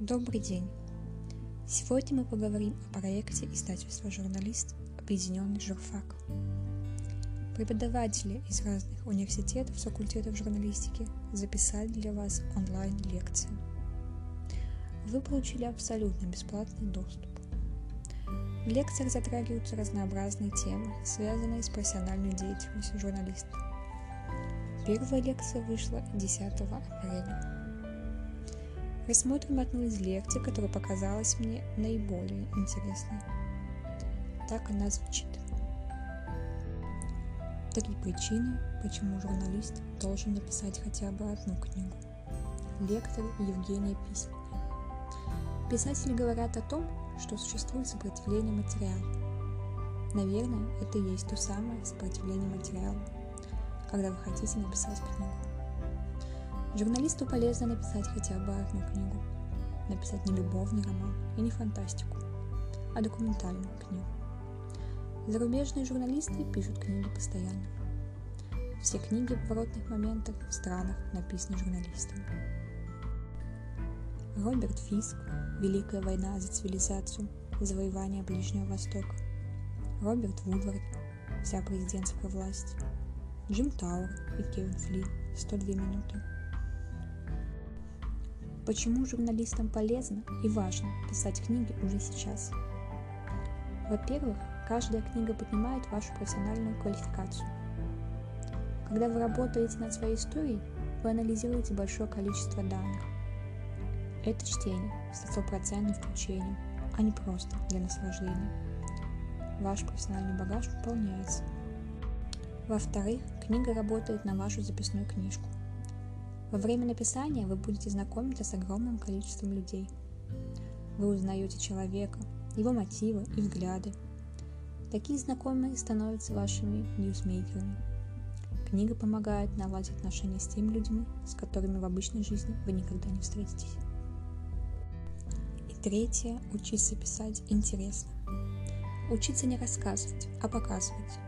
Добрый день! Сегодня мы поговорим о проекте издательства «Журналист. Объединенный журфак». Преподаватели из разных университетов, факультетов журналистики записали для вас онлайн-лекции. Вы получили абсолютно бесплатный доступ. В лекциях затрагиваются разнообразные темы, связанные с профессиональной деятельностью журналиста. Первая лекция вышла 10 апреля. Рассмотрим одну из лекций, которая показалась мне наиболее интересной. Так она звучит. Три причины, почему журналист должен написать хотя бы одну книгу. Лектор Евгения Письменная. Писатели говорят о том, что существует сопротивление материалу. Наверное, это и есть то самое сопротивление материалу, когда вы хотите написать книгу. Журналисту полезно написать хотя бы одну книгу. Написать не любовный роман и не фантастику, а документальную книгу. Зарубежные журналисты пишут книги постоянно. Все книги в поворотных моментах в странах написаны журналистами. Роберт Фиск «Великая война за цивилизацию. Завоевание Ближнего Востока». Роберт Вудвард «Вся президентская власть». Джим Тауэр и Кевин Фли «102 минуты». Почему журналистам полезно и важно писать книги уже сейчас? Во-первых, каждая книга поднимает вашу профессиональную квалификацию. Когда вы работаете над своей историей, вы анализируете большое количество данных. Это чтение с стопроцентным включением, а не просто для наслаждения. Ваш профессиональный багаж выполняется. Во-вторых, книга работает на вашу записную книжку. Во время написания вы будете знакомиться с огромным количеством людей. Вы узнаете человека, его мотивы и взгляды. Такие знакомые становятся вашими ньюсмейкерами. Книга помогает наладить отношения с теми людьми, с которыми в обычной жизни вы никогда не встретитесь. И третье – учиться писать интересно. Учиться не рассказывать, а показывать.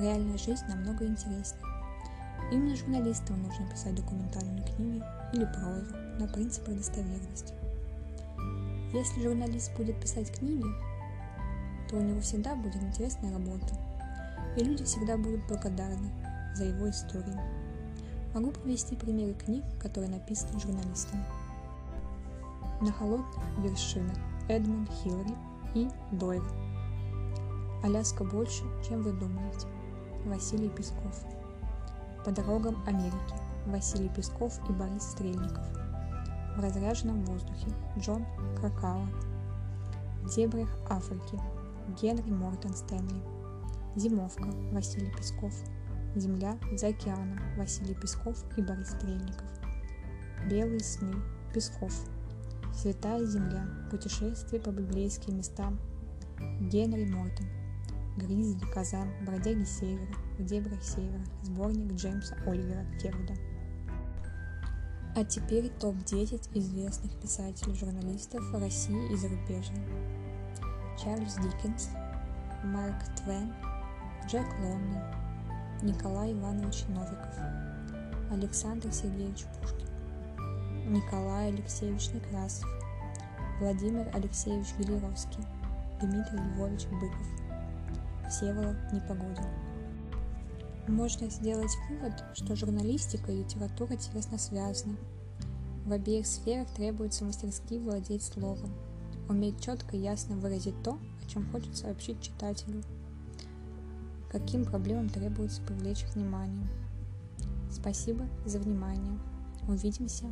Реальная жизнь намного интереснее. Именно журналистам нужно писать документальные книги или прозу на принципах достоверности. Если журналист будет писать книги, то у него всегда будет интересная работа, и люди всегда будут благодарны за его историю. Могу привести примеры книг, которые написаны журналистами. На холодных вершинах Эдмунд Хиллари и Дойл. Аляска больше, чем вы думаете. Василий Песков. По дорогам Америки. Василий Песков и Борис Стрельников. В разряженном воздухе. Джон Кракауа. В дебрях Африки. Генри Мортон Стэнли. Зимовка. Василий Песков. Земля за океаном. Василий Песков и Борис Стрельников. Белые сны. Песков. Святая земля. Путешествие по библейским местам. Генри Мортон. Гризли, Казан, Бродяги Севера, В дебрях Севера, сборник Джеймса Оливера Керуда. А теперь топ-10 известных писателей-журналистов России и зарубежья. Чарльз Диккенс, Марк Твен, Джек Лондон, Николай Иванович Новиков, Александр Сергеевич Пушкин, Николай Алексеевич Некрасов, Владимир Алексеевич Гелеровский, Дмитрий Львович Быков – Всеволод Непогодин. Можно сделать вывод, что журналистика и литература тесно связаны. В обеих сферах требуется мастерски владеть словом, уметь четко и ясно выразить то, о чем хочет сообщить читателю, каким проблемам требуется привлечь внимание. Спасибо за внимание. Увидимся